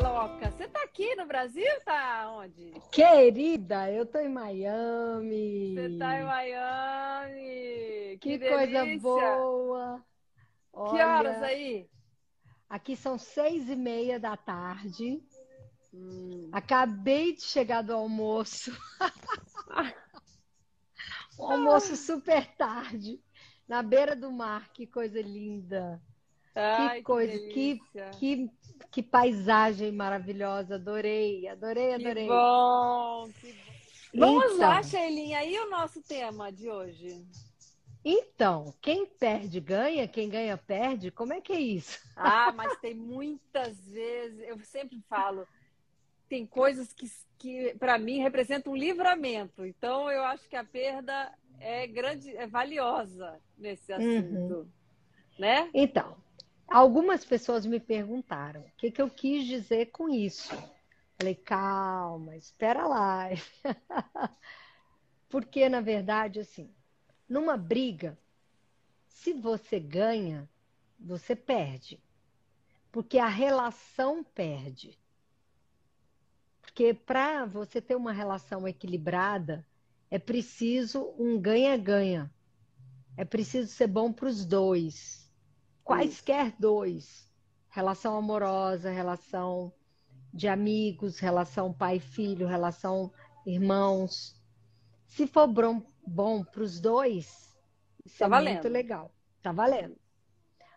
Loca, você tá aqui no Brasil? Tá onde? Querida, eu tô em Miami. Você tá em Miami. Que, que coisa boa. Olha, que horas aí? Aqui são seis e meia da tarde. Hum. Acabei de chegar do almoço. um almoço super tarde, na beira do mar. Que coisa linda. Ai, que coisa, que, que, que, paisagem maravilhosa. Adorei, adorei, adorei. Que bom, que bom. Vamos então, lá, Sheilinha, aí o nosso tema de hoje. Então, quem perde ganha, quem ganha perde, como é que é isso? Ah, mas tem muitas vezes, eu sempre falo, tem coisas que, que para mim representam um livramento. Então, eu acho que a perda é grande, é valiosa nesse uhum. assunto, uhum. né? Então, Algumas pessoas me perguntaram o que, que eu quis dizer com isso. Falei, calma, espera lá. Porque, na verdade, assim, numa briga, se você ganha, você perde. Porque a relação perde. Porque para você ter uma relação equilibrada, é preciso um ganha-ganha. É preciso ser bom para os dois quaisquer dois, relação amorosa, relação de amigos, relação pai-filho, relação irmãos. Se for bom, bom para os dois, isso tá é valendo. muito legal. Tá valendo.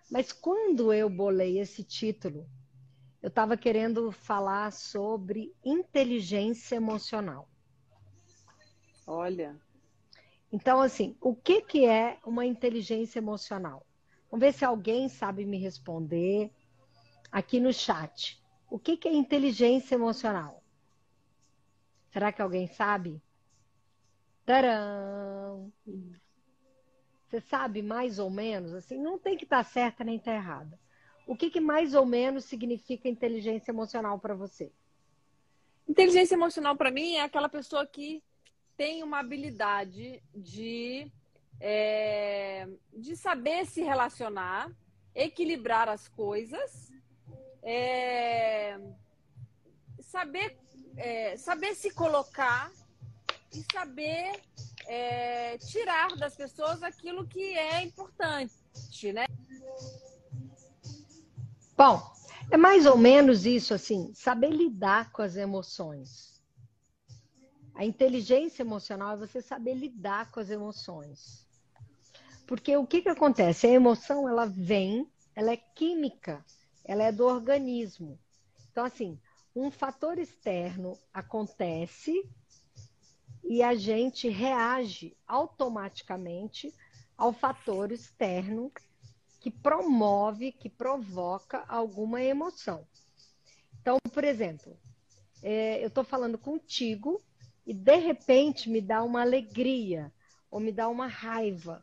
Mas quando eu bolei esse título, eu estava querendo falar sobre inteligência emocional. Olha. Então, assim, o que, que é uma inteligência emocional? Vamos ver se alguém sabe me responder aqui no chat. O que, que é inteligência emocional? Será que alguém sabe? Tcharam! Você sabe mais ou menos? Assim, não tem que estar certa nem estar errada. O que, que mais ou menos significa inteligência emocional para você? Inteligência emocional para mim é aquela pessoa que tem uma habilidade de é, de saber se relacionar, equilibrar as coisas, é, saber, é, saber se colocar e saber é, tirar das pessoas aquilo que é importante, né? Bom, é mais ou menos isso, assim, saber lidar com as emoções. A inteligência emocional é você saber lidar com as emoções. Porque o que, que acontece? A emoção, ela vem, ela é química, ela é do organismo. Então, assim, um fator externo acontece e a gente reage automaticamente ao fator externo que promove, que provoca alguma emoção. Então, por exemplo, é, eu estou falando contigo e de repente me dá uma alegria ou me dá uma raiva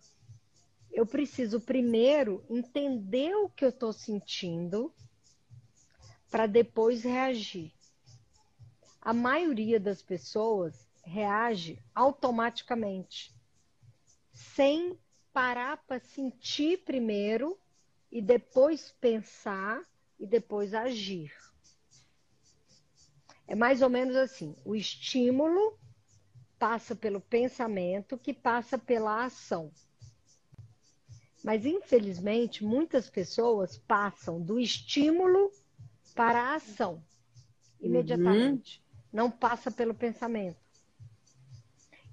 eu preciso primeiro entender o que eu estou sentindo para depois reagir. A maioria das pessoas reage automaticamente, sem parar para sentir primeiro e depois pensar e depois agir. É mais ou menos assim: o estímulo passa pelo pensamento, que passa pela ação. Mas, infelizmente, muitas pessoas passam do estímulo para a ação imediatamente. Uhum. Não passa pelo pensamento.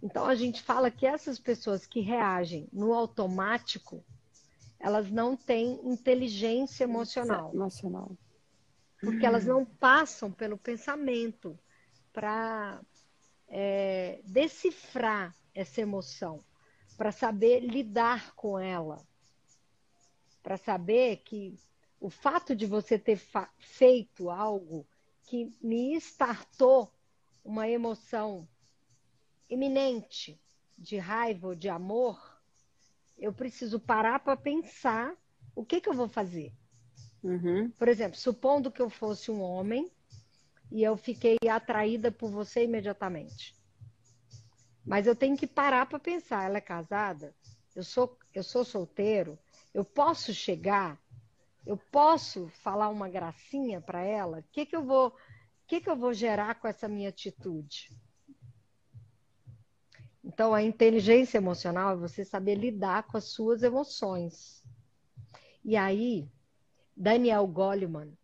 Então, a gente fala que essas pessoas que reagem no automático, elas não têm inteligência emocional. Emocional. Porque elas não passam pelo pensamento para é, decifrar essa emoção, para saber lidar com ela para saber que o fato de você ter feito algo que me startou uma emoção iminente de raiva ou de amor, eu preciso parar para pensar o que, que eu vou fazer. Uhum. Por exemplo, supondo que eu fosse um homem e eu fiquei atraída por você imediatamente. Mas eu tenho que parar para pensar, ela é casada? Eu sou, eu sou solteiro? Eu posso chegar Eu posso falar uma gracinha para ela? O que, que eu vou, que, que eu vou gerar com essa minha atitude? Então, a inteligência emocional é você saber lidar com as suas emoções. E aí, Daniel Goleman,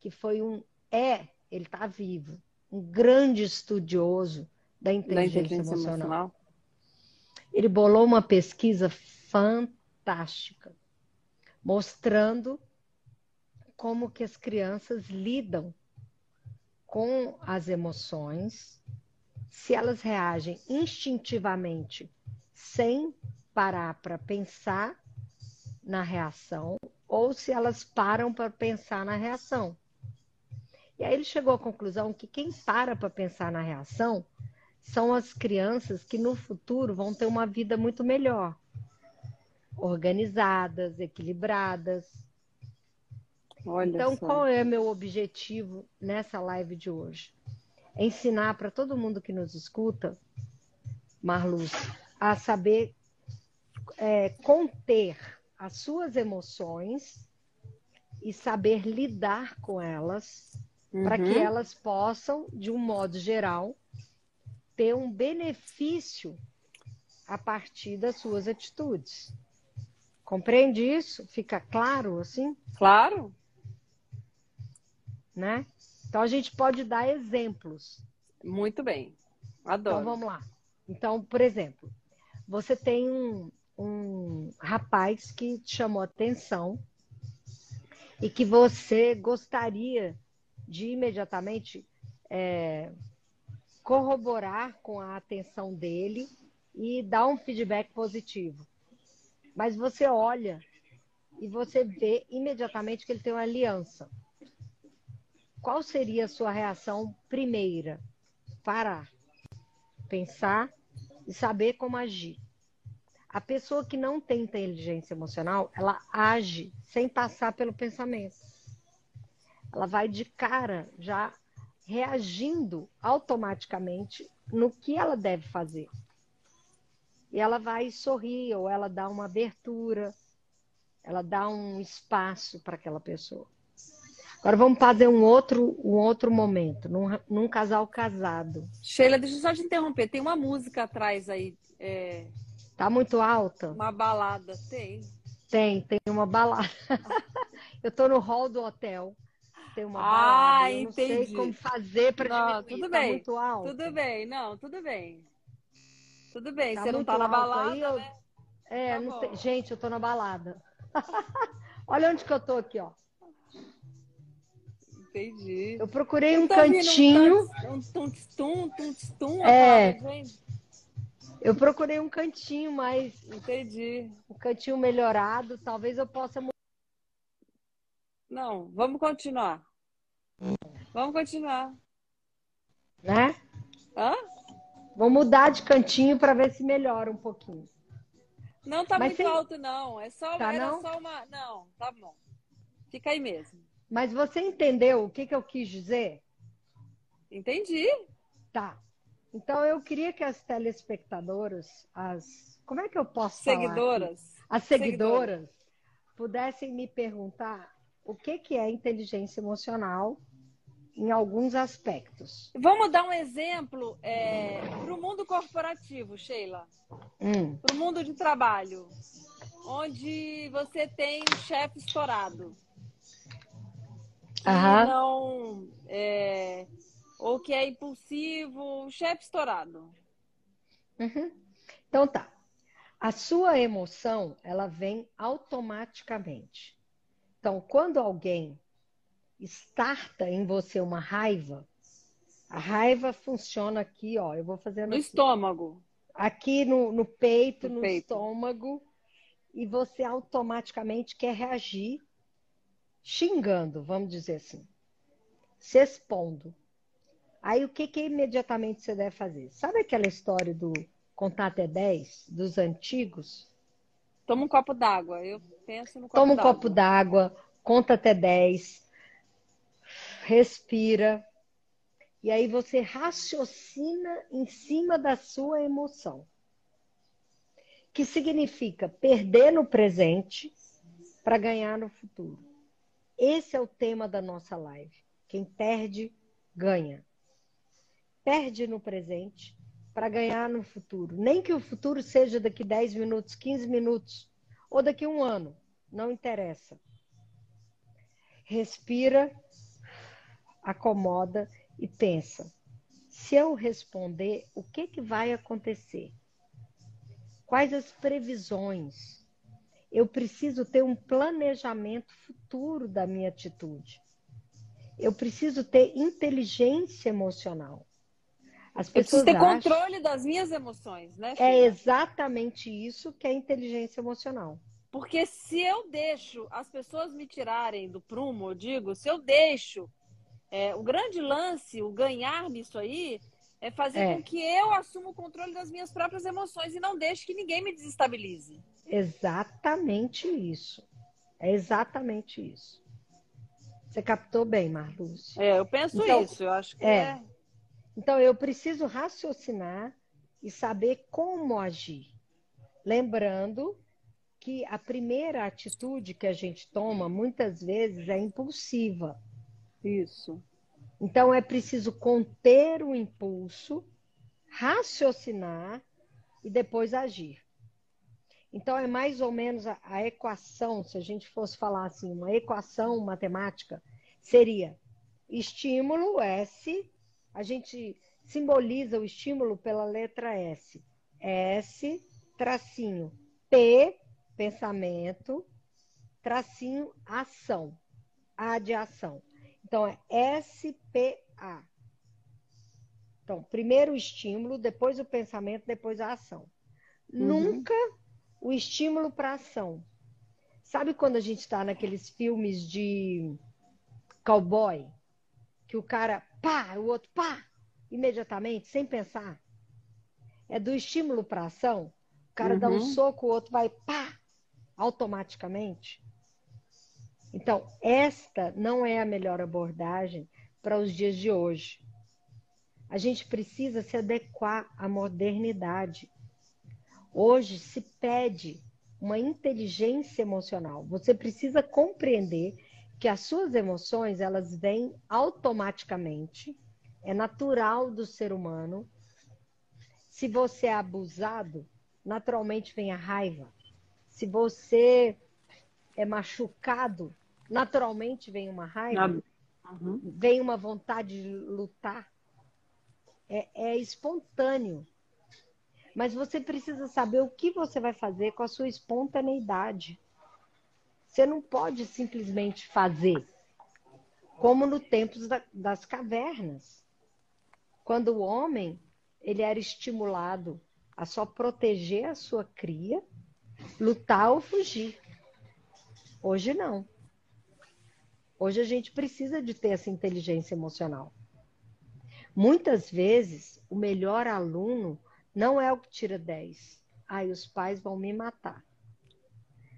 que foi um, é, ele está vivo, um grande estudioso da inteligência, da inteligência emocional. emocional. Ele bolou uma pesquisa fantástica, mostrando como que as crianças lidam com as emoções, se elas reagem instintivamente, sem parar para pensar na reação, ou se elas param para pensar na reação. E aí ele chegou à conclusão que quem para para pensar na reação são as crianças que no futuro vão ter uma vida muito melhor, organizadas, equilibradas. Olha então, só. qual é meu objetivo nessa live de hoje? É ensinar para todo mundo que nos escuta, Marluz, a saber é, conter as suas emoções e saber lidar com elas uhum. para que elas possam, de um modo geral, ter um benefício a partir das suas atitudes. Compreende isso? Fica claro assim? Claro. Né? Então a gente pode dar exemplos. Muito bem. Adoro. Então vamos lá. Então, por exemplo, você tem um, um rapaz que te chamou atenção e que você gostaria de imediatamente é, corroborar com a atenção dele e dar um feedback positivo. Mas você olha e você vê imediatamente que ele tem uma aliança. Qual seria a sua reação primeira? Parar, pensar e saber como agir. A pessoa que não tem inteligência emocional, ela age sem passar pelo pensamento. Ela vai de cara já reagindo automaticamente no que ela deve fazer. E ela vai sorrir, ou ela dá uma abertura, ela dá um espaço para aquela pessoa. Agora vamos fazer um outro, um outro momento, num, num casal casado. Sheila, deixa eu só te interromper. Tem uma música atrás aí. É... Tá muito alta? Uma balada, tem? Tem, tem uma balada. eu tô no hall do hotel tem uma ah, balada. Eu entendi. não sei como fazer para diminuir. Tudo tá bem. muito alto. Tudo bem, não, tudo bem. Tudo bem, tá você não tá na balada, aí, eu... né? É, tá não sei. Gente, eu tô na balada. Olha onde que eu tô aqui, ó. Entendi. Eu procurei eu um cantinho. Um tum-tum, tum-tum, é. Eu procurei um cantinho mais. Entendi. Um cantinho melhorado. Talvez eu possa não, vamos continuar. Vamos continuar. Né? Hã? Vou mudar de cantinho para ver se melhora um pouquinho. Não tá Mas muito alto, não. É só, tá, era não? só uma. Não, tá bom. Fica aí mesmo. Mas você entendeu o que, que eu quis dizer? Entendi. Tá. Então eu queria que as telespectadoras, as. Como é que eu posso Seguidoras. Falar as seguidoras, seguidoras pudessem me perguntar o que, que é inteligência emocional em alguns aspectos. Vamos dar um exemplo é, para o mundo corporativo, Sheila. Hum. Para o mundo de trabalho, onde você tem um chefe estourado. Que Aham. não. É, ou que é impulsivo, chefe estourado. Uhum. Então tá. A sua emoção, ela vem automaticamente. Então, quando alguém starta em você uma raiva, a raiva funciona aqui, ó. Eu vou fazendo. No aqui. estômago. Aqui no, no peito, no, no peito. estômago. E você automaticamente quer reagir xingando, vamos dizer assim. Se expondo. Aí o que, que imediatamente você deve fazer? Sabe aquela história do contar até 10 dos antigos? Toma um copo d'água. Eu penso no copo Toma um copo d'água, conta até 10, respira. E aí você raciocina em cima da sua emoção. Que significa perder no presente para ganhar no futuro. esse é o tema da nossa live. Quem perde, ganha. Perde no presente para ganhar no futuro. Nem que o futuro seja daqui 10 minutos, 15 minutos ou daqui um ano. Não interessa. Respira, acomoda e pensa. Se eu responder, o que, que vai acontecer? Quais as previsões? Eu preciso ter um planejamento futuro da minha atitude. Eu preciso ter inteligência emocional. As pessoas eu preciso ter acham... controle das minhas emoções, né? Sheila? É exatamente isso que é inteligência emocional. Porque se eu deixo as pessoas me tirarem do prumo, eu digo, se eu deixo é, o grande lance, o ganhar nisso aí, é fazer é. com que eu assuma o controle das minhas próprias emoções e não deixe que ninguém me desestabilize. Exatamente isso. É exatamente isso. Você captou bem, Marlúcia. É, eu penso então, isso. Eu acho que é. é. Então, eu preciso raciocinar e saber como agir. Lembrando que a primeira atitude que a gente toma, muitas vezes, é impulsiva. Isso. Então é preciso conter o impulso, raciocinar e depois agir. Então é mais ou menos a, a equação, se a gente fosse falar assim, uma equação matemática, seria estímulo S, a gente simboliza o estímulo pela letra S. S, tracinho, P, pensamento, tracinho, ação. A de ação. Então, é SPA. Então, primeiro o estímulo, depois o pensamento, depois a ação. Uhum. Nunca o estímulo para ação. Sabe quando a gente está naqueles filmes de cowboy? Que o cara pá, o outro pá, imediatamente, sem pensar? É do estímulo para ação. O cara uhum. dá um uhum. soco, o outro vai pá, automaticamente. Então, esta não é a melhor abordagem para os dias de hoje. A gente precisa se adequar à modernidade. Hoje se pede uma inteligência emocional. Você precisa compreender que as suas emoções, elas vêm automaticamente, é natural do ser humano. Se você é abusado, naturalmente vem a raiva. Se você é machucado, naturalmente vem uma raiva, uhum. vem uma vontade de lutar. É, é espontâneo. Mas você precisa saber o que você vai fazer com a sua espontaneidade. Você não pode simplesmente fazer, como no tempo da, das cavernas, quando o homem ele era estimulado a só proteger a sua cria, lutar ou fugir. Hoje não. Hoje a gente precisa de ter essa inteligência emocional. Muitas vezes, o melhor aluno não é o que tira 10. Ai, os pais vão me matar.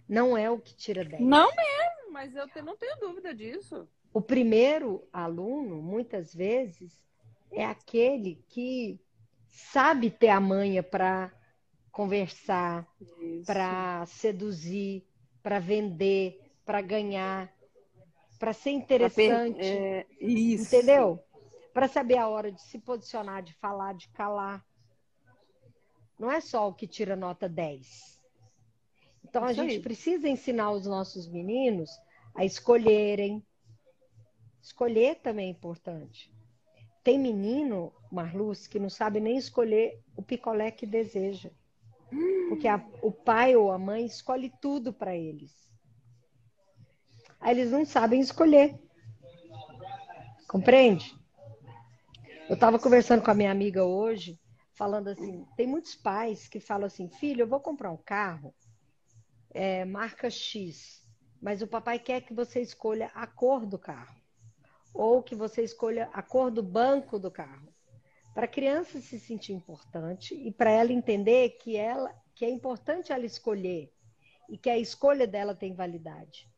Não é o que tira 10. Não mesmo, mas eu não tenho dúvida disso. O primeiro aluno, muitas vezes, é aquele que sabe ter a manha para conversar, para seduzir, para vender, para ganhar, para ser interessante. É, isso. Entendeu? Para saber a hora de se posicionar, de falar, de calar. Não é só o que tira nota 10. Então Isso a gente aí. precisa ensinar os nossos meninos a escolherem. Escolher também é importante. Tem menino, Marluz, que não sabe nem escolher o picolé que deseja. Porque a, o pai ou a mãe escolhe tudo para eles. Aí eles não sabem escolher. Compreende? Eu estava conversando com a minha amiga hoje, falando assim: tem muitos pais que falam assim, filho, eu vou comprar um carro, é, marca X, mas o papai quer que você escolha a cor do carro, ou que você escolha a cor do banco do carro. Para a criança se sentir importante e para ela entender que, ela, que é importante ela escolher e que a escolha dela tem validade.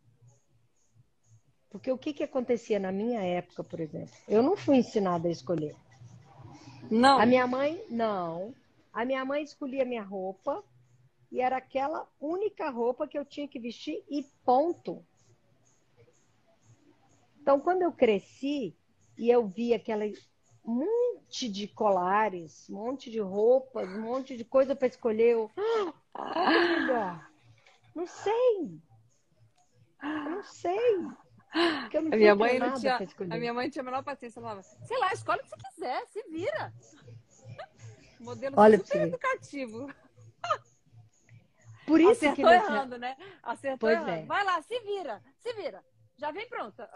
Porque o que, que acontecia na minha época, por exemplo? Eu não fui ensinada a escolher. Não. A minha mãe, não. A minha mãe escolhia minha roupa e era aquela única roupa que eu tinha que vestir e ponto. Então, quando eu cresci e eu vi aquele monte de colares, um monte de roupas, um monte de coisa para escolher, eu, ah, não sei. Não sei. Não a minha mãe não tinha, a minha mãe tinha a menor paciência, ela falava: "Sei lá, escolhe o que você quiser, se vira". Modelo Olha super educativo. Por isso Acertou que você... errando, né? Acertou pois errando. É. Vai lá, se vira, se vira. Já vem pronta.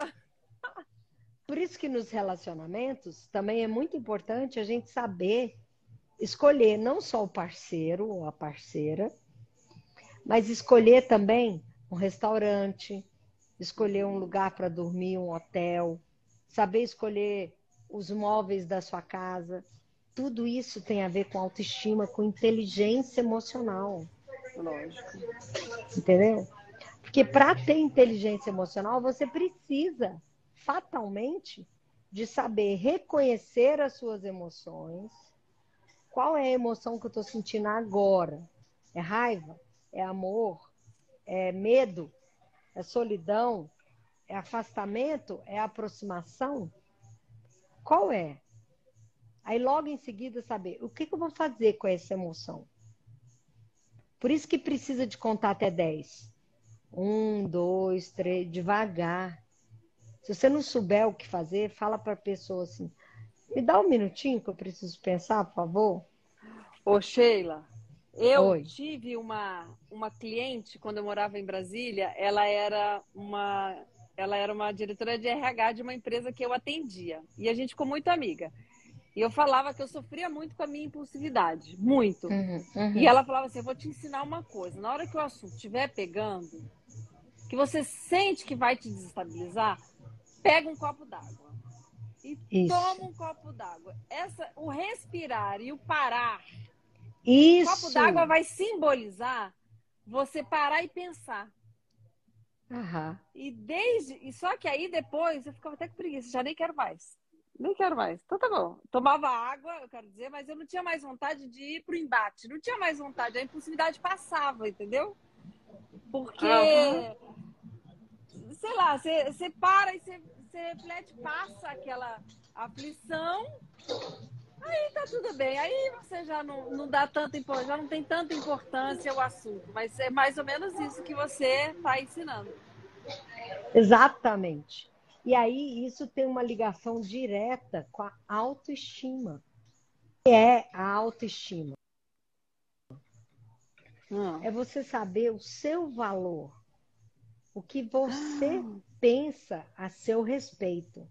Por isso que nos relacionamentos também é muito importante a gente saber escolher não só o parceiro ou a parceira, mas escolher também um restaurante, escolher um lugar para dormir, um hotel, saber escolher os móveis da sua casa. Tudo isso tem a ver com autoestima, com inteligência emocional. Lógico. Entendeu? Porque para ter inteligência emocional, você precisa fatalmente de saber reconhecer as suas emoções. Qual é a emoção que eu estou sentindo agora? É raiva? É amor? É medo? É solidão? É afastamento? É aproximação? Qual é? Aí logo em seguida saber o que, que eu vou fazer com essa emoção. Por isso que precisa de contar até 10. Um, dois, três, devagar. Se você não souber o que fazer, fala para a pessoa assim: me dá um minutinho que eu preciso pensar, por favor. Ô, Sheila, eu Oi. tive uma, uma cliente quando eu morava em Brasília, ela era uma ela era uma diretora de RH de uma empresa que eu atendia. E a gente ficou muito amiga. E eu falava que eu sofria muito com a minha impulsividade, muito. Uhum, uhum. E ela falava assim: eu vou te ensinar uma coisa. Na hora que o assunto estiver pegando, que você sente que vai te desestabilizar, pega um copo d'água e Isso. toma um copo d'água. Essa, o respirar e o parar. Isso. O copo d'água vai simbolizar você parar e pensar. Uhum. E desde. E só que aí depois eu ficava até com preguiça, já nem quero mais. Nem quero mais. Então tá bom. Tomava água, eu quero dizer, mas eu não tinha mais vontade de ir pro embate. Não tinha mais vontade. A impulsividade passava, entendeu? Porque. Uhum sei lá, você para e você reflete, passa aquela aflição, aí tá tudo bem. Aí você já não, não dá tanta já não tem tanta importância o assunto, mas é mais ou menos isso que você está ensinando. Exatamente. E aí isso tem uma ligação direta com a autoestima. Que é a autoestima? Hum. É você saber o seu valor o que você ah. pensa a seu respeito.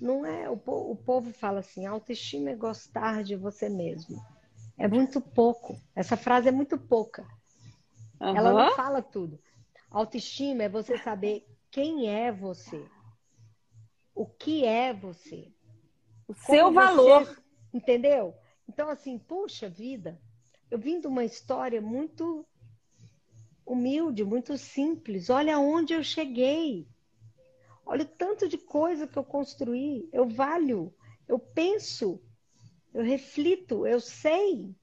Não é o, o povo fala assim, autoestima é gostar de você mesmo. É muito pouco. Essa frase é muito pouca. Uhum. Ela não fala tudo. Autoestima é você saber quem é você. O que é você. O seu valor. Você, entendeu? Então, assim, puxa vida, eu vim de uma história muito humilde, muito simples. Olha onde eu cheguei. Olha o tanto de coisa que eu construí. Eu valho, eu penso, eu reflito, eu sei.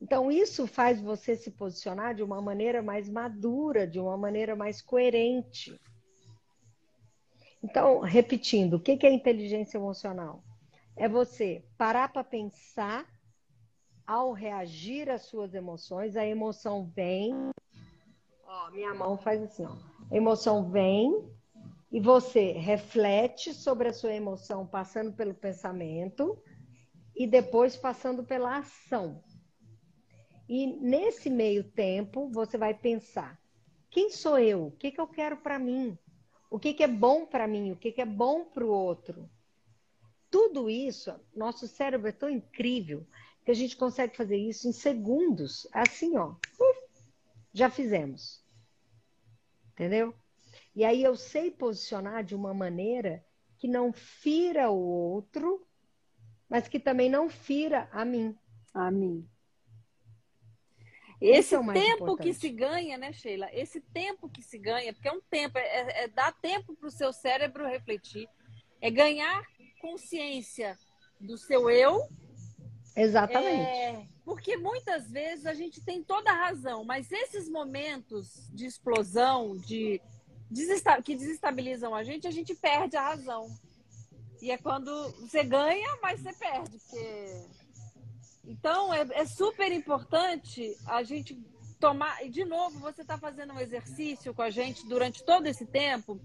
Então, isso faz você se posicionar de uma maneira mais madura, de uma maneira mais coerente. Então, repetindo, o que é inteligência emocional? É você parar para pensar ao reagir às suas emoções, a emoção vem, Ó, minha mão faz assim, ó. A emoção vem e você reflete sobre a sua emoção passando pelo pensamento e depois passando pela ação. E nesse meio tempo, você vai pensar: quem sou eu? O que, que eu quero para mim? O que, que é bom para mim? O que, que é bom para o outro? Tudo isso, nosso cérebro é tão incrível que a gente consegue fazer isso em segundos. Assim, ó. Já fizemos entendeu? E aí eu sei posicionar de uma maneira que não fira o outro, mas que também não fira a mim. A mim. Esse é tempo importante. que se ganha, né, Sheila? Esse tempo que se ganha, porque é um tempo, é, é, é dar tempo para o seu cérebro refletir, é ganhar consciência do seu eu. Exatamente. É, porque muitas vezes a gente tem toda a razão, mas esses momentos de explosão, de, que desestabilizam a gente, a gente perde a razão. E é quando você ganha, mas você perde. Porque... Então, é, é super importante a gente tomar. E, de novo, você está fazendo um exercício com a gente durante todo esse tempo.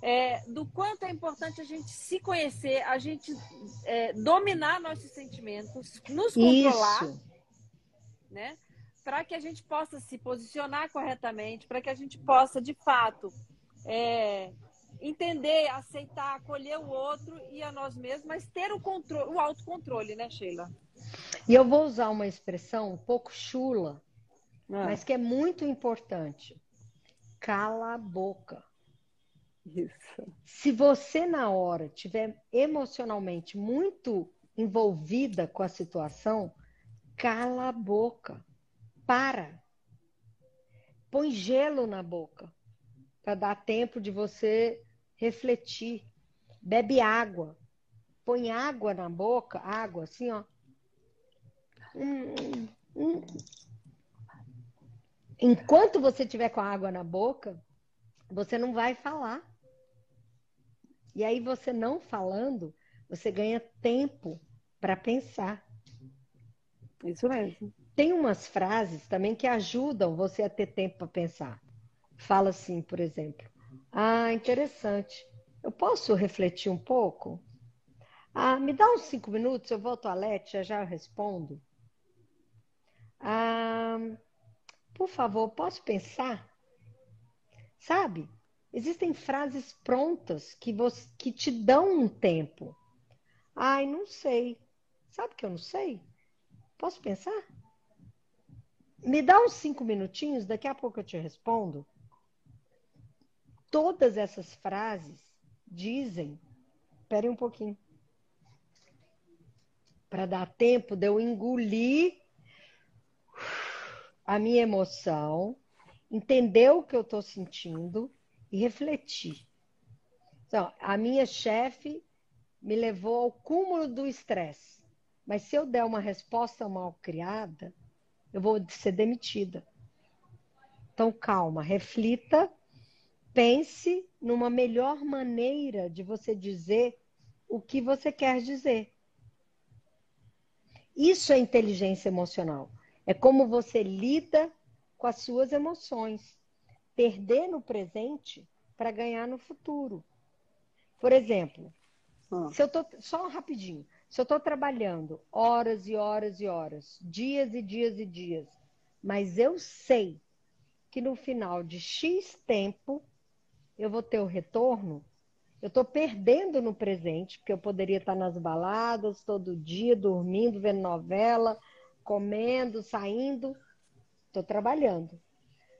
É, do quanto é importante a gente se conhecer, a gente é, dominar nossos sentimentos, nos controlar, Isso. né? Para que a gente possa se posicionar corretamente, para que a gente possa, de fato, é, entender, aceitar, acolher o outro e a nós mesmos, mas ter o controle, o autocontrole, né, Sheila? E eu vou usar uma expressão um pouco chula, ah. mas que é muito importante. Cala a boca. Isso. Se você na hora tiver emocionalmente muito envolvida com a situação, cala a boca. Para. Põe gelo na boca para dar tempo de você refletir. Bebe água. Põe água na boca, água assim, ó. Hum, hum. Enquanto você tiver com a água na boca, você não vai falar. E aí você não falando, você ganha tempo para pensar. Isso mesmo. Tem umas frases também que ajudam você a ter tempo para pensar. Fala assim, por exemplo: ah, interessante. Eu posso refletir um pouco? Ah, me dá uns cinco minutos, eu vou ao toalete, já já eu respondo. Ah, por favor, posso pensar? Sabe? Existem frases prontas que, você, que te dão um tempo. Ai, não sei. Sabe que eu não sei? Posso pensar? Me dá uns cinco minutinhos, daqui a pouco eu te respondo. Todas essas frases dizem. Espere um pouquinho. Para dar tempo de eu engolir a minha emoção, entender o que eu estou sentindo e refletir. Então, a minha chefe me levou ao cúmulo do estresse. Mas se eu der uma resposta mal criada, eu vou ser demitida. Então, calma, reflita pense numa melhor maneira de você dizer o que você quer dizer. Isso é inteligência emocional. É como você lida com as suas emoções. Perder no presente para ganhar no futuro. Por exemplo, ah. se eu tô só rapidinho, se eu estou trabalhando horas e horas e horas, dias e dias e dias, mas eu sei que no final de X tempo eu vou ter o retorno, eu estou perdendo no presente, porque eu poderia estar nas baladas todo dia, dormindo, vendo novela, comendo, saindo. Estou trabalhando.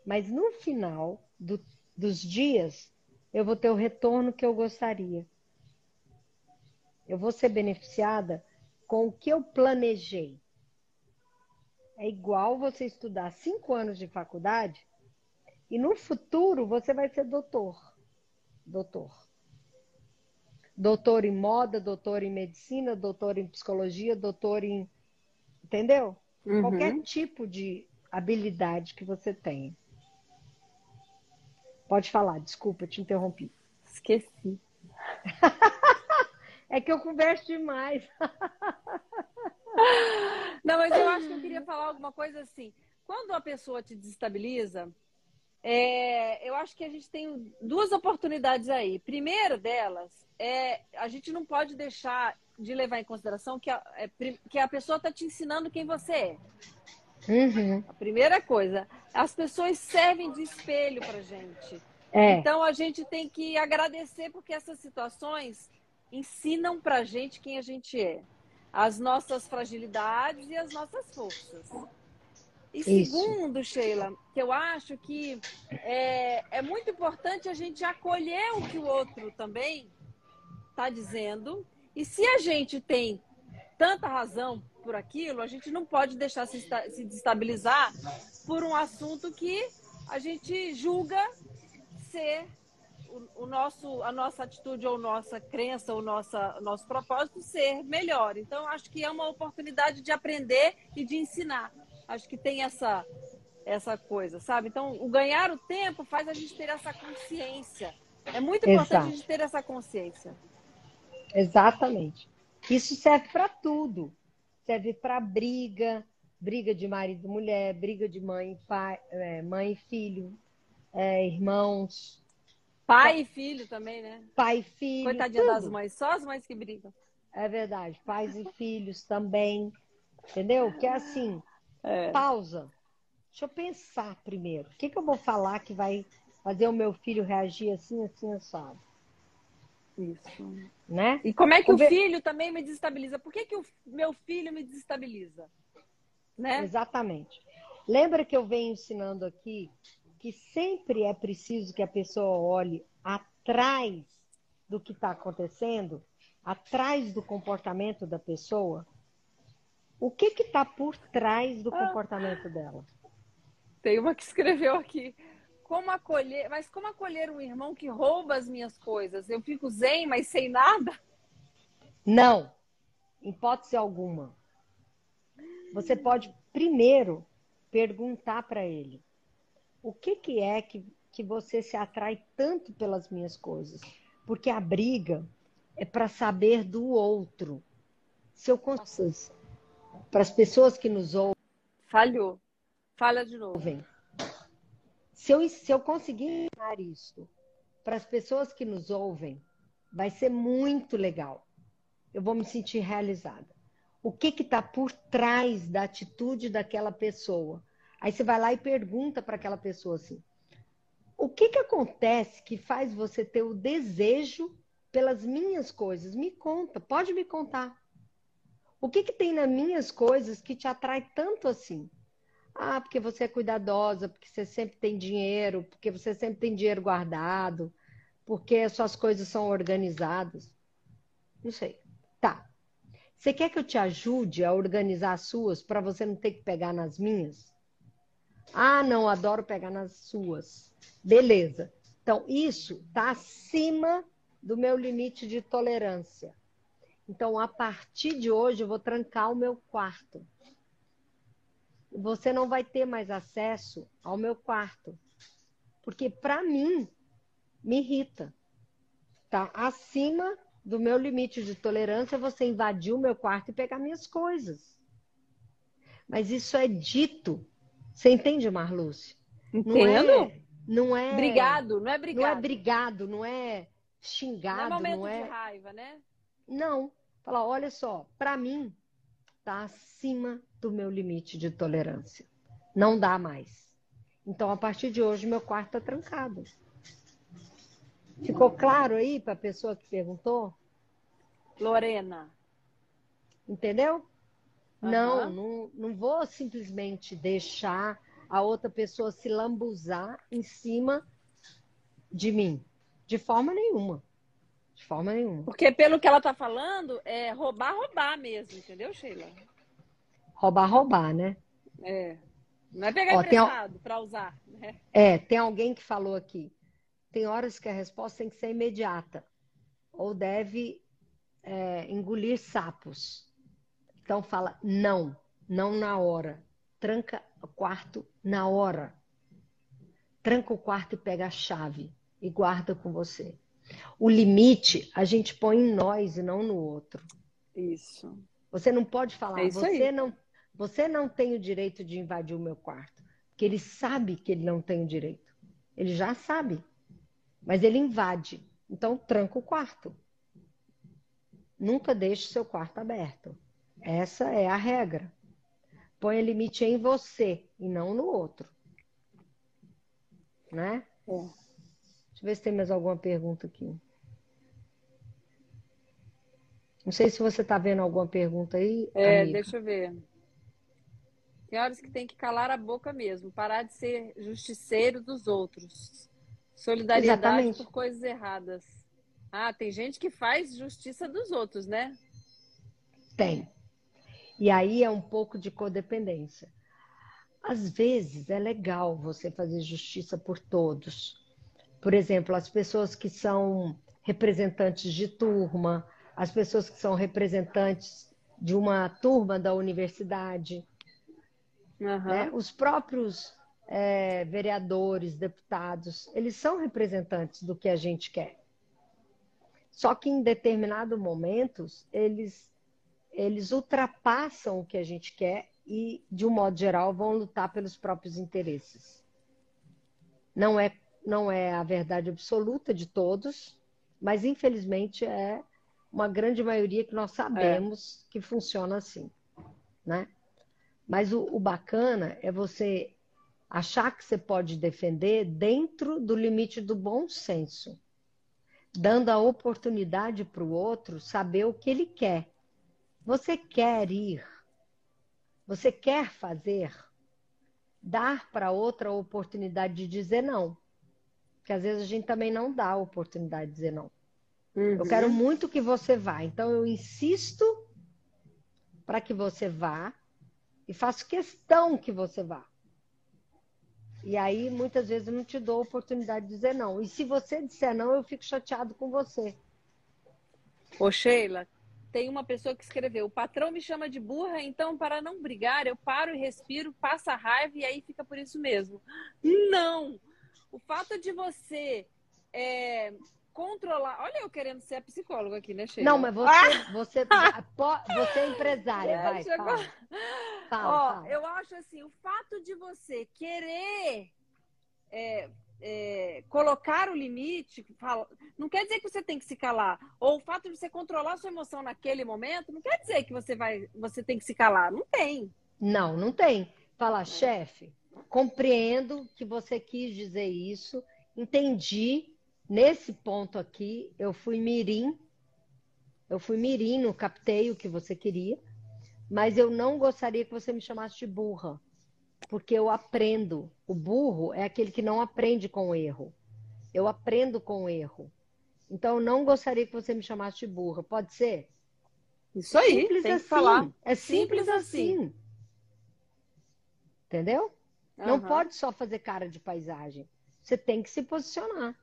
Mas no final do, dos dias, eu vou ter o retorno que eu gostaria. Eu vou ser beneficiada com o que eu planejei. É igual você estudar cinco anos de faculdade e no futuro você vai ser doutor doutor. Doutor em moda, doutor em medicina, doutor em psicologia, doutor em. Entendeu? Uhum. Qualquer tipo de habilidade que você tenha. Pode falar, desculpa, te interrompi. Esqueci. é que eu converso demais. Não, mas eu acho que eu queria falar alguma coisa assim. Quando a pessoa te desestabiliza, é, eu acho que a gente tem duas oportunidades aí. Primeira delas é a gente não pode deixar de levar em consideração que a, é, que a pessoa está te ensinando quem você é. Uhum. A primeira coisa, as pessoas servem de espelho para gente. É. Então a gente tem que agradecer porque essas situações ensinam para gente quem a gente é, as nossas fragilidades e as nossas forças. E segundo, Isso. Sheila, que eu acho que é, é muito importante a gente acolher o que o outro também está dizendo. E se a gente tem tanta razão por aquilo, a gente não pode deixar se, se destabilizar por um assunto que a gente julga ser o, o, nosso, a nossa atitude ou nossa crença ou nossa, nosso propósito ser melhor. Então, acho que é uma oportunidade de aprender e de ensinar. Acho que tem essa, essa coisa, sabe? Então, o ganhar o tempo faz a gente ter essa consciência. É muito importante Exato. a gente ter essa consciência. Exatamente. Isso serve para tudo. Serve para briga, briga de marido e mulher, briga de mãe, pai, é, mãe e filho, é, irmãos. Pai e filho também, né? Pai e filho. Coitadinha tudo. das mães, só as mães que brigam. É verdade. Pais e filhos também. Entendeu? Que é assim, é. pausa. Deixa eu pensar primeiro. O que, que eu vou falar que vai fazer o meu filho reagir assim, assim, assado? Isso. Né? E como é que o, o filho também me desestabiliza? Por que, que o meu filho me desestabiliza? Né? Exatamente. Lembra que eu venho ensinando aqui que sempre é preciso que a pessoa olhe atrás do que está acontecendo, atrás do comportamento da pessoa? O que está por trás do ah. comportamento dela? Tem uma que escreveu aqui. Como acolher, mas como acolher um irmão que rouba as minhas coisas? Eu fico zen, mas sem nada? Não, hipótese alguma. Você pode primeiro perguntar para ele: o que, que é que, que você se atrai tanto pelas minhas coisas? Porque a briga é para saber do outro. Se eu consigo, para as pessoas que nos ouvem. Falhou. Fala de novo. Se eu, se eu conseguir ensinar isso para as pessoas que nos ouvem, vai ser muito legal. Eu vou me sentir realizada. O que está por trás da atitude daquela pessoa? Aí você vai lá e pergunta para aquela pessoa assim: o que, que acontece que faz você ter o desejo pelas minhas coisas? Me conta, pode me contar. O que, que tem nas minhas coisas que te atrai tanto assim? Ah, porque você é cuidadosa, porque você sempre tem dinheiro, porque você sempre tem dinheiro guardado, porque suas coisas são organizadas. Não sei. Tá. Você quer que eu te ajude a organizar as suas para você não ter que pegar nas minhas? Ah, não, adoro pegar nas suas. Beleza. Então, isso está acima do meu limite de tolerância. Então, a partir de hoje, eu vou trancar o meu quarto você não vai ter mais acesso ao meu quarto. Porque para mim me irrita. Tá acima do meu limite de tolerância você invadir o meu quarto e pegar minhas coisas. Mas isso é dito. Você entende, Marlúcio? Entendo. Não é, não é. Brigado, não é brigado. Não é brigado, não é xingado, não é. Momento não é... de raiva, né? Não. Fala, olha só, para mim está acima do meu limite de tolerância. Não dá mais. Então, a partir de hoje, meu quarto está trancado. Ficou claro aí para a pessoa que perguntou? Lorena. Entendeu? Uhum. Não, não, não vou simplesmente deixar a outra pessoa se lambuzar em cima de mim. De forma nenhuma. De forma nenhuma. Porque pelo que ela está falando, é roubar, roubar mesmo, entendeu, Sheila? roubar, roubar, né? É. Não é pegar Ó, emprestado para usar. Né? É, tem alguém que falou aqui. Tem horas que a resposta tem que ser imediata. Ou deve é, engolir sapos. Então fala não, não na hora. Tranca o quarto na hora. Tranca o quarto e pega a chave e guarda com você. O limite a gente põe em nós e não no outro. Isso. Você não pode falar, é você aí. não você não tem o direito de invadir o meu quarto. Porque ele sabe que ele não tem o direito. Ele já sabe. Mas ele invade. Então, tranca o quarto. Nunca deixe seu quarto aberto. Essa é a regra. Põe limite em você e não no outro. Né? É. Deixa eu ver se tem mais alguma pergunta aqui. Não sei se você está vendo alguma pergunta aí. É, amiga. deixa eu ver. Tem horas que tem que calar a boca mesmo, parar de ser justiceiro dos outros. Solidariedade Exatamente. por coisas erradas. Ah, tem gente que faz justiça dos outros, né? Tem. E aí é um pouco de codependência. Às vezes é legal você fazer justiça por todos. Por exemplo, as pessoas que são representantes de turma, as pessoas que são representantes de uma turma da universidade, Uhum. Né? Os próprios é, vereadores, deputados, eles são representantes do que a gente quer. Só que em determinados momentos, eles, eles ultrapassam o que a gente quer e, de um modo geral, vão lutar pelos próprios interesses. Não é, não é a verdade absoluta de todos, mas infelizmente é uma grande maioria que nós sabemos é. que funciona assim, né? Mas o, o bacana é você achar que você pode defender dentro do limite do bom senso, dando a oportunidade para o outro saber o que ele quer. Você quer ir você quer fazer? Dar para outra a oportunidade de dizer não. Porque às vezes a gente também não dá a oportunidade de dizer não. Uhum. Eu quero muito que você vá. Então eu insisto para que você vá e faço questão que você vá. E aí, muitas vezes, eu não te dou a oportunidade de dizer não. E se você disser não, eu fico chateado com você. Ô, Sheila, tem uma pessoa que escreveu: o patrão me chama de burra, então para não brigar, eu paro e respiro, passa a raiva e aí fica por isso mesmo. Não! O fato de você é, controlar. Olha, eu querendo ser a psicóloga aqui, né, Sheila? Não, mas você, ah! você, você é empresária, é, vai. Chegou... Fala. Fala, Ó, fala. Eu acho assim: o fato de você querer. É, é, colocar o limite, fala, não quer dizer que você tem que se calar. Ou o fato de você controlar a sua emoção naquele momento, não quer dizer que você vai, você tem que se calar. Não tem. Não, não tem. Fala, é. chefe, compreendo que você quis dizer isso, entendi. Nesse ponto aqui, eu fui mirim, eu fui mirim, não captei o que você queria, mas eu não gostaria que você me chamasse de burra porque eu aprendo. O burro é aquele que não aprende com o erro. Eu aprendo com o erro. Então, eu não gostaria que você me chamasse de burra. Pode ser? Isso aí, simples tem assim. que falar. É simples, simples assim. assim. Entendeu? Uhum. Não pode só fazer cara de paisagem. Você tem que se posicionar.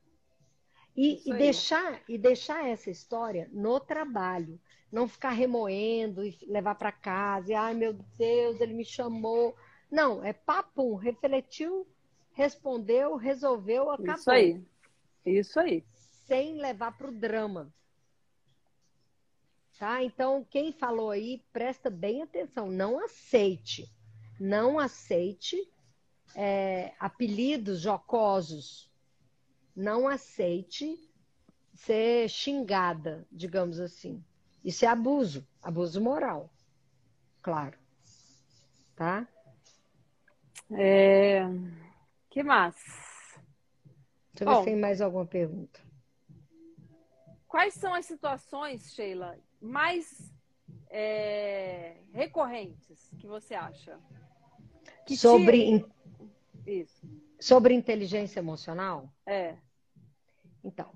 E, e deixar, e deixar essa história no trabalho. Não ficar remoendo e levar para casa. E, ai, meu Deus, ele me chamou. Não, é papo, refletiu, respondeu, resolveu, acabou. Isso aí. Isso aí. Sem levar para o drama. Tá? Então, quem falou aí, presta bem atenção. Não aceite. Não aceite é, apelidos jocosos. Não aceite ser xingada, digamos assim. Isso é abuso, abuso moral. Claro. Tá? É... Que mais? Deixa eu ver se tem mais alguma pergunta. Quais são as situações, Sheila, mais é, recorrentes que você acha? Que sobre, Isso. sobre inteligência emocional? É. Então,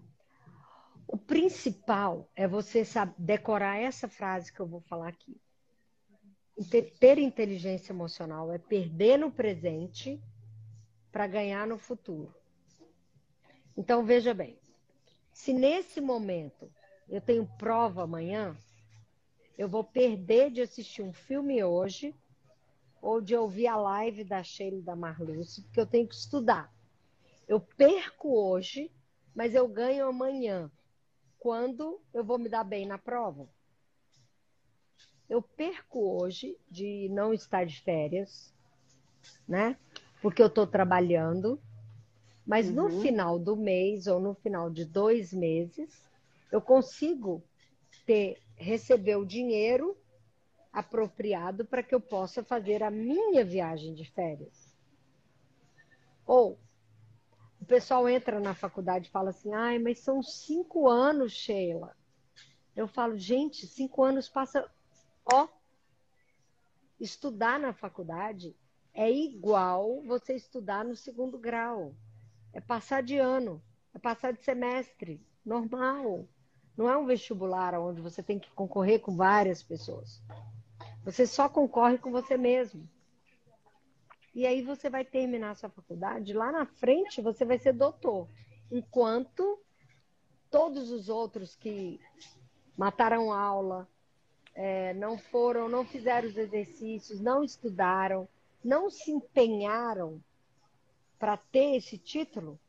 o principal é você saber decorar essa frase que eu vou falar aqui ter inteligência emocional é perder no presente para ganhar no futuro. Então, veja bem: se nesse momento eu tenho prova amanhã, eu vou perder de assistir um filme hoje ou de ouvir a live da Sheila e da Marluce, porque eu tenho que estudar. Eu perco hoje, mas eu ganho amanhã, quando eu vou me dar bem na prova eu perco hoje de não estar de férias, né? Porque eu estou trabalhando, mas uhum. no final do mês ou no final de dois meses, eu consigo ter receber o dinheiro apropriado para que eu possa fazer a minha viagem de férias. Ou o pessoal entra na faculdade e fala assim: ai, mas são cinco anos, Sheila. Eu falo, gente, cinco anos passa Ó, estudar na faculdade é igual você estudar no segundo grau. É passar de ano, é passar de semestre, normal. Não é um vestibular onde você tem que concorrer com várias pessoas. Você só concorre com você mesmo. E aí você vai terminar sua faculdade, lá na frente você vai ser doutor. Enquanto todos os outros que mataram aula, é, não foram, não fizeram os exercícios, não estudaram, não se empenharam para ter esse título,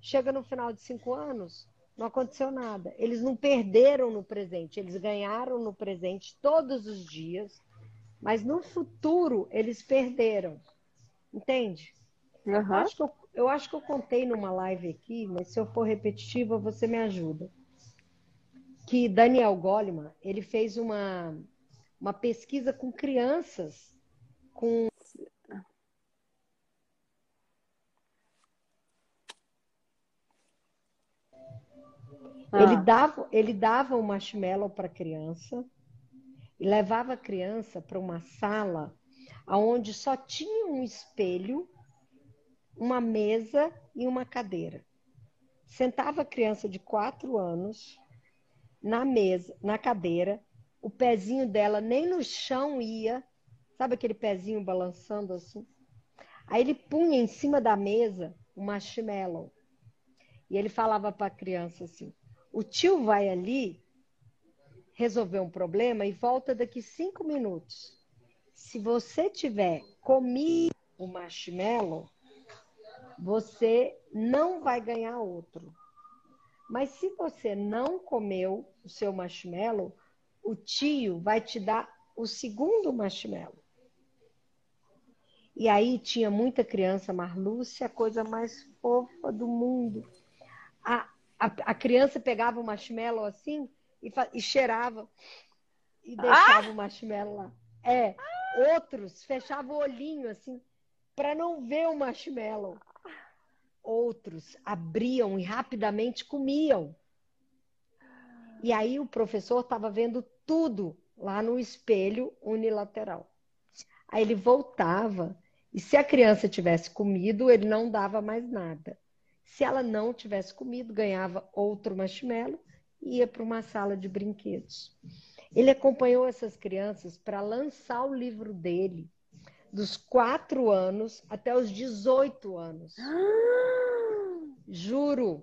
chega no final de cinco anos, não aconteceu nada. Eles não perderam no presente, eles ganharam no presente todos os dias, mas no futuro eles perderam. Entende? Uhum. Acho que eu, eu acho que eu contei numa live aqui, mas se eu for repetitiva, você me ajuda. Que Daniel Goleman, ele fez uma, uma pesquisa com crianças com Ah. Ele, dava, ele dava um marshmallow para a criança e levava a criança para uma sala onde só tinha um espelho, uma mesa e uma cadeira. Sentava a criança de quatro anos na mesa, na cadeira, o pezinho dela nem no chão ia, sabe aquele pezinho balançando assim? Aí ele punha em cima da mesa um marshmallow. E ele falava para a criança assim: o tio vai ali resolver um problema e volta daqui cinco minutos. Se você tiver comido o marshmallow, você não vai ganhar outro. Mas se você não comeu o seu marshmallow, o tio vai te dar o segundo marshmallow. E aí tinha muita criança, Marlúcia, a coisa mais fofa do mundo. A, a, a criança pegava o marshmallow assim e, e cheirava e deixava ah! o marshmallow lá. É, outros fechavam o olhinho assim para não ver o marshmallow. Outros abriam e rapidamente comiam. E aí o professor estava vendo tudo lá no espelho unilateral. Aí ele voltava e se a criança tivesse comido, ele não dava mais nada. Se ela não tivesse comido, ganhava outro marshmallow e ia para uma sala de brinquedos. Ele acompanhou essas crianças para lançar o livro dele, dos quatro anos até os 18 anos. Juro.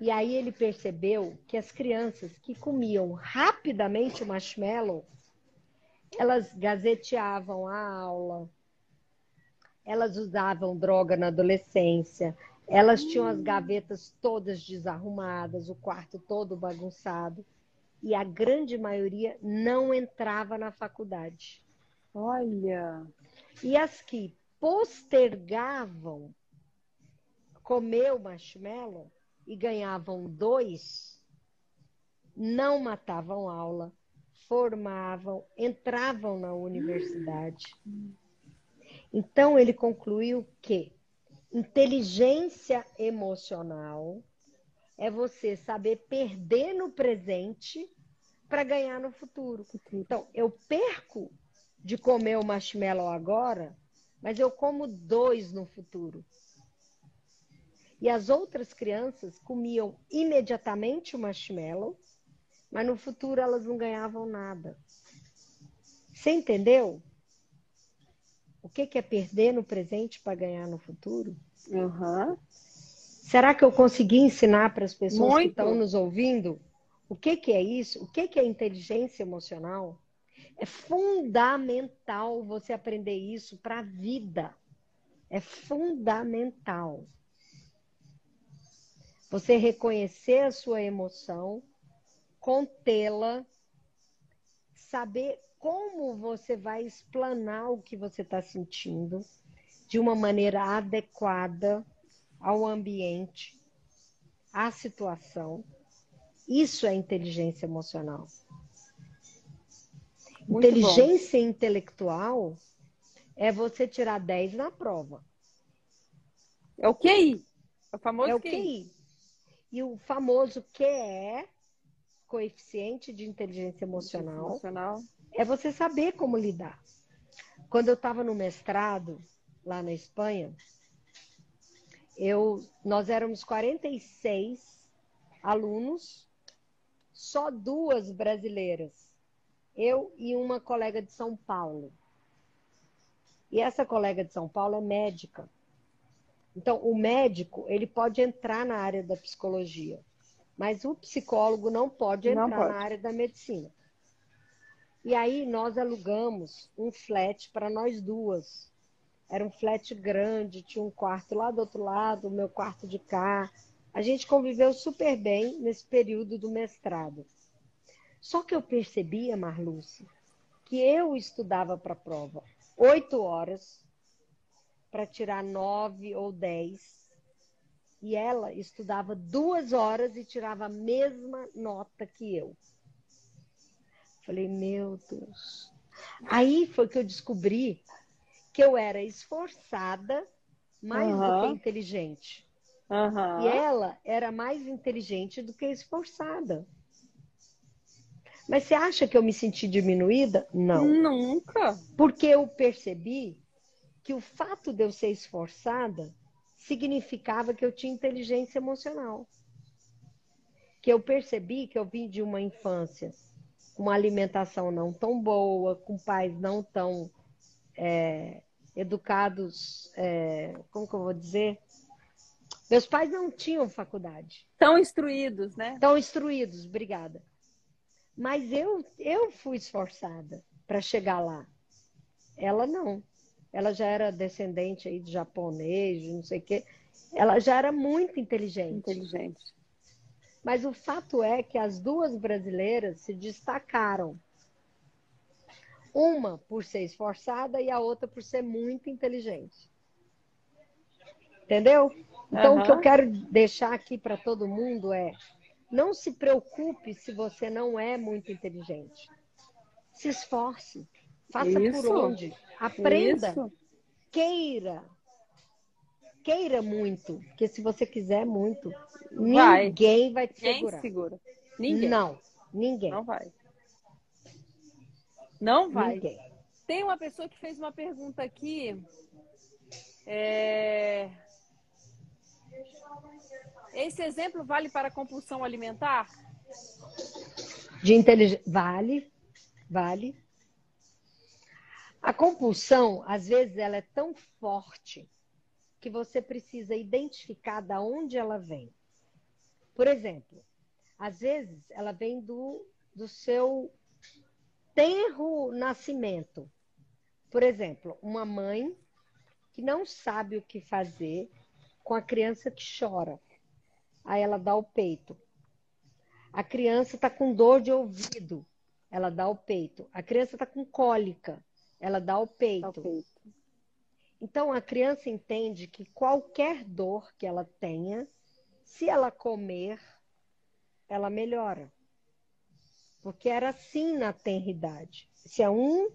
E aí ele percebeu que as crianças que comiam rapidamente o marshmallow, elas gazeteavam a aula, elas usavam droga na adolescência, elas tinham as gavetas todas desarrumadas, o quarto todo bagunçado. E a grande maioria não entrava na faculdade. Olha! E as que postergavam comer o marshmallow e ganhavam dois, não matavam aula, formavam, entravam na universidade. Então ele concluiu que Inteligência emocional é você saber perder no presente para ganhar no futuro. Então, eu perco de comer o marshmallow agora, mas eu como dois no futuro. E as outras crianças comiam imediatamente o marshmallow, mas no futuro elas não ganhavam nada. Você entendeu? O que, que é perder no presente para ganhar no futuro? Uhum. Será que eu consegui ensinar para as pessoas Muito. que estão nos ouvindo o que, que é isso? O que, que é inteligência emocional? É fundamental você aprender isso para a vida. É fundamental. Você reconhecer a sua emoção, contê-la, saber como você vai explanar o que você está sentindo de uma maneira adequada ao ambiente, à situação. Isso é inteligência emocional. Muito inteligência bom. intelectual é você tirar 10 na prova. É o QI. É o famoso é o QI. QI. E o famoso QE, coeficiente de inteligência emocional, emocional, é você saber como lidar. Quando eu estava no mestrado, lá na Espanha, eu, nós éramos 46 alunos, só duas brasileiras, eu e uma colega de São Paulo. E essa colega de São Paulo é médica. Então, o médico, ele pode entrar na área da psicologia, mas o psicólogo não pode entrar não pode. na área da medicina. E aí nós alugamos um flat para nós duas. Era um flat grande, tinha um quarto lá do outro lado, o meu quarto de cá. A gente conviveu super bem nesse período do mestrado. Só que eu percebia, Marluce, que eu estudava para a prova oito horas para tirar nove ou dez. E ela estudava duas horas e tirava a mesma nota que eu. Falei, meu Deus. Aí foi que eu descobri que eu era esforçada mais uhum. do que inteligente. Uhum. E ela era mais inteligente do que esforçada. Mas você acha que eu me senti diminuída? Não. Nunca. Porque eu percebi que o fato de eu ser esforçada significava que eu tinha inteligência emocional. Que eu percebi que eu vim de uma infância com uma alimentação não tão boa, com pais não tão é, educados, é, como que eu vou dizer? Meus pais não tinham faculdade. Tão instruídos, né? Tão instruídos, obrigada. Mas eu, eu fui esforçada para chegar lá. Ela não. Ela já era descendente aí de japonês, não sei o quê. Ela já era muito inteligente. Inteligente. Mas o fato é que as duas brasileiras se destacaram. Uma por ser esforçada e a outra por ser muito inteligente. Entendeu? Então, uhum. o que eu quero deixar aqui para todo mundo é não se preocupe se você não é muito inteligente. Se esforce. Faça Isso. por onde. Aprenda. Isso. Queira. Queira muito. Porque se você quiser muito, vai. ninguém vai te segurar. segura. Ninguém. Não. Ninguém. Não vai. Não vai. Ninguém. Tem uma pessoa que fez uma pergunta aqui. É... Esse exemplo vale para compulsão alimentar? De inteligência. Vale, vale. A compulsão, às vezes, ela é tão forte que você precisa identificar da onde ela vem. Por exemplo, às vezes ela vem do, do seu tenro nascimento. Por exemplo, uma mãe que não sabe o que fazer com a criança que chora. Aí ela dá o peito. A criança está com dor de ouvido, ela dá o peito. A criança está com cólica, ela dá o peito. Dá o peito. Então a criança entende que qualquer dor que ela tenha, se ela comer, ela melhora. Porque era assim na tenridade. Isso é um,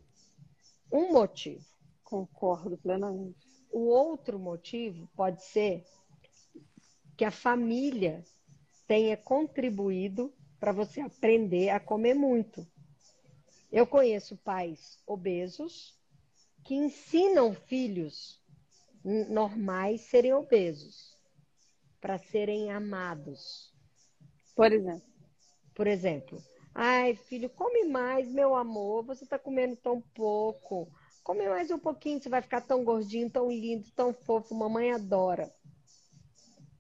um motivo. Concordo plenamente. O outro motivo pode ser que a família tenha contribuído para você aprender a comer muito. Eu conheço pais obesos que ensinam filhos normais serem obesos para serem amados. Por exemplo. Por exemplo, ai filho, come mais, meu amor, você está comendo tão pouco. Come mais um pouquinho, você vai ficar tão gordinho, tão lindo, tão fofo, mamãe adora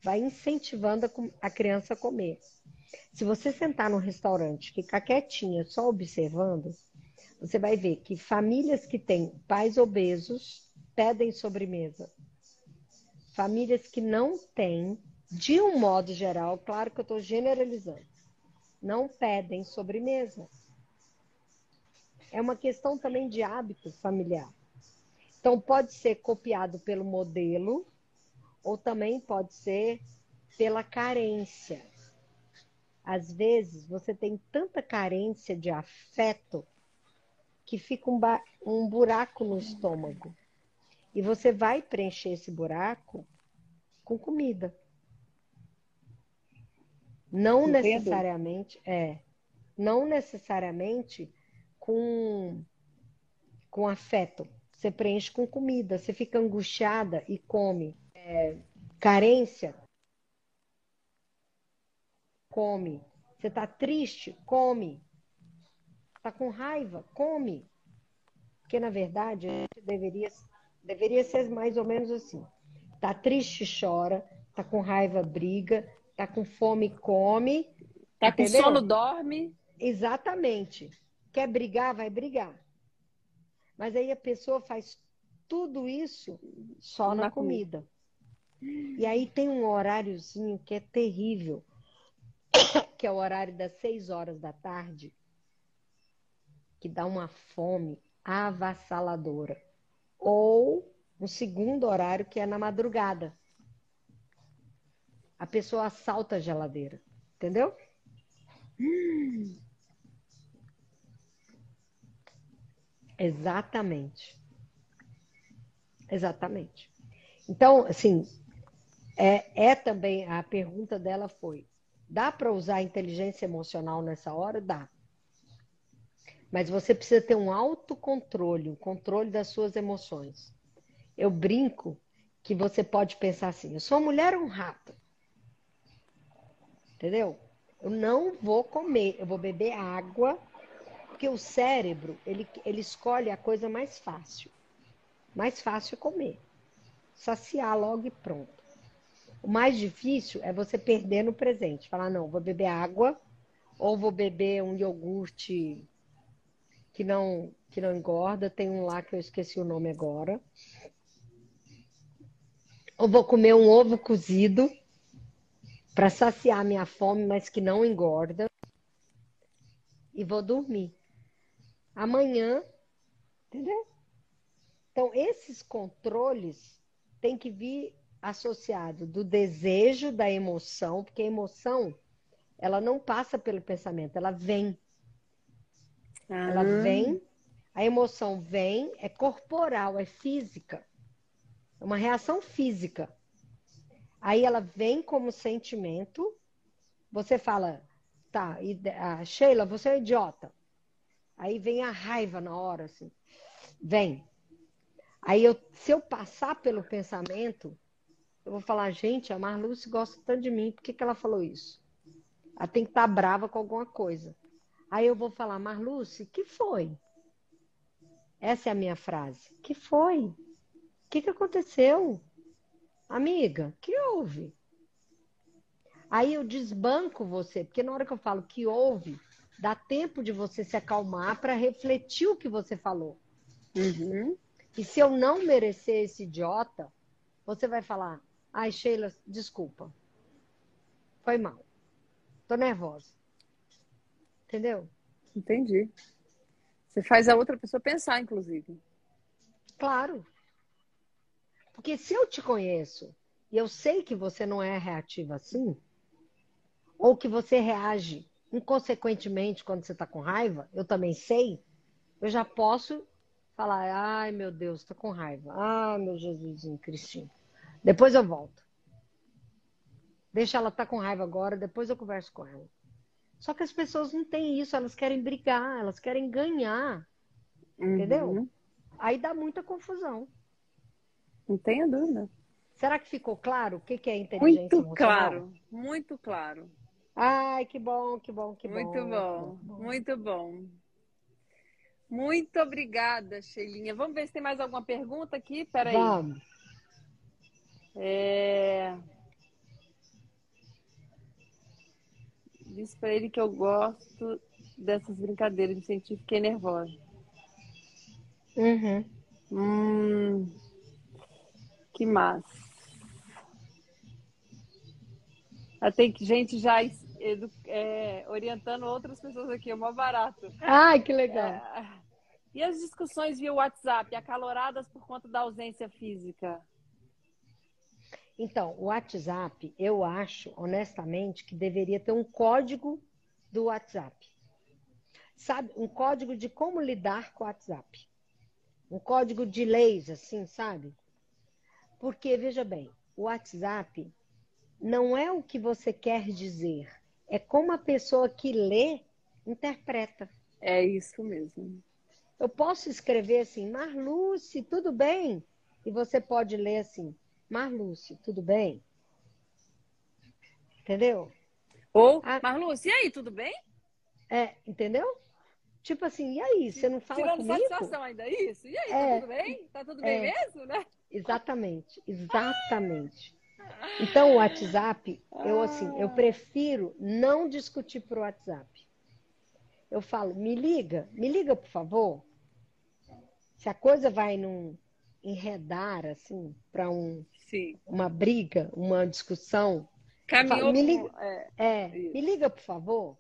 vai incentivando a criança a comer. Se você sentar num restaurante, ficar quietinha, só observando, você vai ver que famílias que têm pais obesos pedem sobremesa. Famílias que não têm, de um modo geral, claro que eu estou generalizando, não pedem sobremesa. É uma questão também de hábito familiar. Então, pode ser copiado pelo modelo ou também pode ser pela carência. Às vezes você tem tanta carência de afeto que fica um, um buraco no estômago. E você vai preencher esse buraco com comida. Não Entendo. necessariamente, é, não necessariamente com com afeto. Você preenche com comida, você fica angustiada e come é, carência, come. Você está triste, come. Está com raiva, come. Porque, na verdade, deveria, deveria ser mais ou menos assim. Está triste, chora. Está com raiva, briga. Está com fome, come. Está com sono, dorme. Exatamente. Quer brigar, vai brigar. Mas aí a pessoa faz tudo isso só na, na comida. comida. E aí tem um horáriozinho que é terrível, que é o horário das seis horas da tarde, que dá uma fome avassaladora. Ou um segundo horário que é na madrugada. A pessoa assalta a geladeira, entendeu? Exatamente. Exatamente. Então, assim, é, é também a pergunta dela foi: dá para usar inteligência emocional nessa hora? Dá. Mas você precisa ter um autocontrole, um controle das suas emoções. Eu brinco que você pode pensar assim: eu sou uma mulher ou um rato? Entendeu? Eu não vou comer, eu vou beber água, porque o cérebro, ele, ele escolhe a coisa mais fácil. Mais fácil é comer. Saciar logo e pronto. O mais difícil é você perder no presente. Falar, não, vou beber água ou vou beber um iogurte que não, que não engorda. Tem um lá que eu esqueci o nome agora. Ou vou comer um ovo cozido para saciar minha fome, mas que não engorda. E vou dormir. Amanhã, entendeu? Então, esses controles têm que vir associado do desejo, da emoção, porque a emoção, ela não passa pelo pensamento, ela vem. Ah. Ela vem, a emoção vem, é corporal, é física. É uma reação física. Aí ela vem como sentimento. Você fala, tá, a Sheila, você é idiota. Aí vem a raiva na hora, assim. Vem. Aí eu, se eu passar pelo pensamento, eu vou falar, gente, a Marluce gosta tanto de mim, por que, que ela falou isso? Ela tem que estar tá brava com alguma coisa. Aí eu vou falar, Marluce, que foi? Essa é a minha frase. Que foi? O que, que aconteceu? Amiga, que houve? Aí eu desbanco você, porque na hora que eu falo que houve, dá tempo de você se acalmar para refletir o que você falou. Uhum. E se eu não merecer esse idiota, você vai falar: ai, Sheila, desculpa. Foi mal. Tô nervosa. Entendeu? Entendi. Você faz a outra pessoa pensar, inclusive. Claro. Porque se eu te conheço e eu sei que você não é reativa assim, ou que você reage inconsequentemente quando você está com raiva, eu também sei, eu já posso falar, ai meu Deus, estou com raiva. Ai meu Jesusinho Cristinho. Depois eu volto. Deixa ela estar tá com raiva agora, depois eu converso com ela. Só que as pessoas não têm isso, elas querem brigar, elas querem ganhar. Uhum. Entendeu? Aí dá muita confusão. Não tenha dúvida. Será que ficou claro o que é inteligência muito emocional? claro, muito claro. Ai, que bom, que bom, que muito bom. Bom, bom. Muito bom. Muito obrigada, Sheilinha. Vamos ver se tem mais alguma pergunta aqui. Peraí. Vamos. É... Diz para ele que eu gosto dessas brincadeiras de sentir fiquei nervosa. Uhum. Hum, que massa. Tem gente já edu, é, orientando outras pessoas aqui, é mó barato. Ai, que legal. É, e as discussões via WhatsApp, acaloradas por conta da ausência física? Então, o WhatsApp, eu acho, honestamente, que deveria ter um código do WhatsApp. Sabe, um código de como lidar com o WhatsApp. Um código de leis, assim, sabe? Porque, veja bem, o WhatsApp não é o que você quer dizer, é como a pessoa que lê interpreta. É isso mesmo. Eu posso escrever assim, Marluce, tudo bem? E você pode ler assim, Marluce, tudo bem? Entendeu? Ou, a... Marluce, e aí, tudo bem? É, entendeu? Tipo assim, e aí, você não fala Tirando comigo? satisfação ainda, isso? E aí, tá é, tá tudo bem? Tá tudo bem é, mesmo, né? Exatamente, exatamente. Então, o WhatsApp, eu assim, eu prefiro não discutir por WhatsApp. Eu falo, me liga, me liga, por favor. Se a coisa vai num, enredar assim para um, Sim. uma briga, uma discussão, Caminhou. me liga, pro- é, é, me liga, por favor.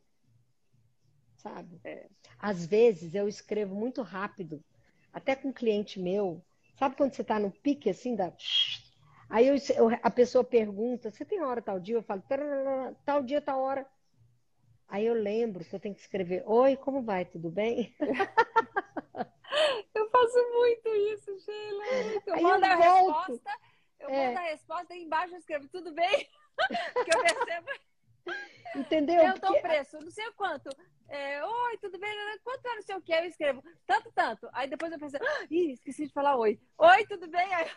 Sabe? É. Às vezes eu escrevo muito rápido, até com um cliente meu. Sabe quando você está no pique assim da. Aí eu- a pessoa pergunta: você tem hora tal dia? Eu falo: "Tararara, tal dia, tal hora. Aí eu lembro que eu tenho que escrever: Oi, como vai? Tudo bem? Eu faço muito isso, Sheila. Eu Aí mando eu a volto. resposta, eu É. mando a resposta e embaixo eu escrevo tudo bem? Porque eu percebo, Entendeu? eu dou Porque- o preço, não sei quanto. É, oi, tudo bem? Quanto é não sei o que? Eu escrevo tanto, tanto. Aí depois eu penso, "Ah, ih, esqueci de falar oi. Oi, tudo bem? Aí,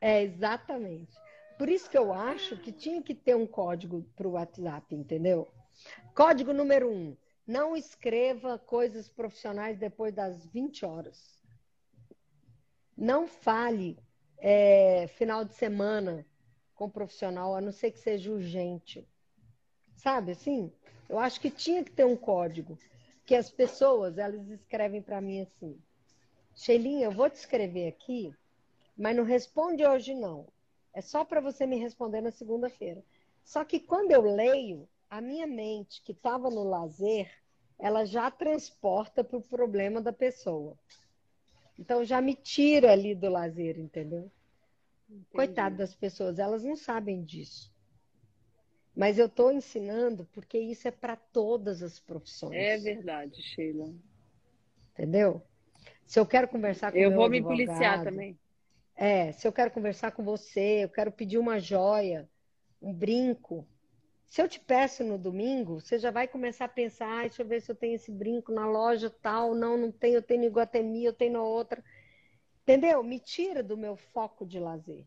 É, exatamente. Por isso que eu acho que tinha que ter um código para o WhatsApp, entendeu? Código número um: não escreva coisas profissionais depois das 20 horas. Não fale é, final de semana com profissional, a não ser que seja urgente. Sabe assim? Eu acho que tinha que ter um código. Que as pessoas, elas escrevem para mim assim: Sheilinha, eu vou te escrever aqui, mas não responde hoje não. É só para você me responder na segunda-feira. Só que quando eu leio, a minha mente, que estava no lazer, ela já transporta para o problema da pessoa. Então já me tira ali do lazer, entendeu? Coitado das pessoas, elas não sabem disso. Mas eu estou ensinando porque isso é para todas as profissões. É verdade, Sheila. Entendeu? Se eu quero conversar com Eu vou me advogado, policiar também. É, se eu quero conversar com você, eu quero pedir uma joia, um brinco. Se eu te peço no domingo, você já vai começar a pensar, ah, deixa eu ver se eu tenho esse brinco na loja tal. Não, não tenho, eu tenho em Iguatemi, eu tenho na outra. Entendeu? Me tira do meu foco de lazer.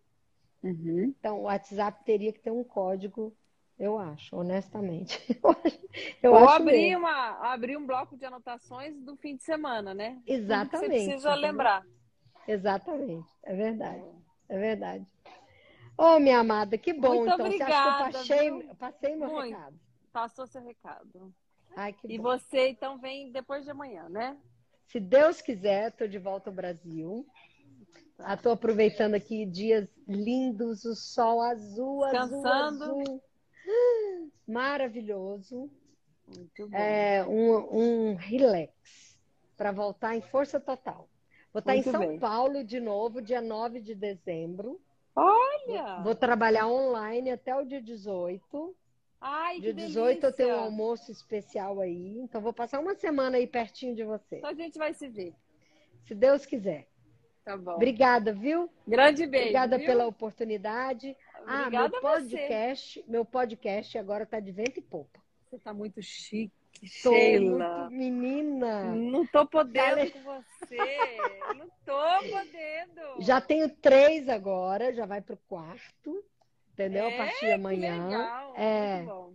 Uhum. Então, o WhatsApp teria que ter um código, eu acho, honestamente. Eu acho, eu Ou abrir, uma, abrir um bloco de anotações do fim de semana, né? Exatamente. Você precisa lembrar. Exatamente, é verdade. É verdade. Ô, minha amada, que bom. Muito então, você acha que eu obrigada, passei, viu? passei meu Muito. recado? Passou seu recado. Ai, que E bom. você, então, vem depois de amanhã, né? Se Deus quiser, estou de volta ao Brasil. Estou aproveitando aqui dias lindos, o sol azul, azul, azul. Maravilhoso. Muito bom. É, um, um relax para voltar em força total. Vou estar em Muito São bem. Paulo de novo, dia 9 de dezembro. Olha! Vou trabalhar online até o dia 18. Ai, que Dia delícia! 18 eu tenho um almoço especial aí. Então vou passar uma semana aí pertinho de você. Então a gente vai se ver. Se Deus quiser. Tá bom. Obrigada, viu? Grande beijo. Obrigada viu? pela oportunidade. ah, meu Obrigada a você. podcast, meu podcast agora tá de vento e popa. Você tá muito chique, Tô Sheila. muito menina. Não tô podendo com você. Não tô podendo. Já tenho três agora, já vai pro quarto, entendeu? É, a partir de Que amanhã. legal. É. Muito bom.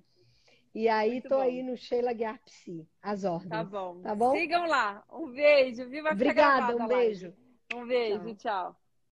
E aí Muito tô bom. aí no Sheila Guiar Psi, as ordens. Tá bom. Tá bom? Sigam lá. Um beijo, ficar Obrigada, um beijo. Um beijo, tchau.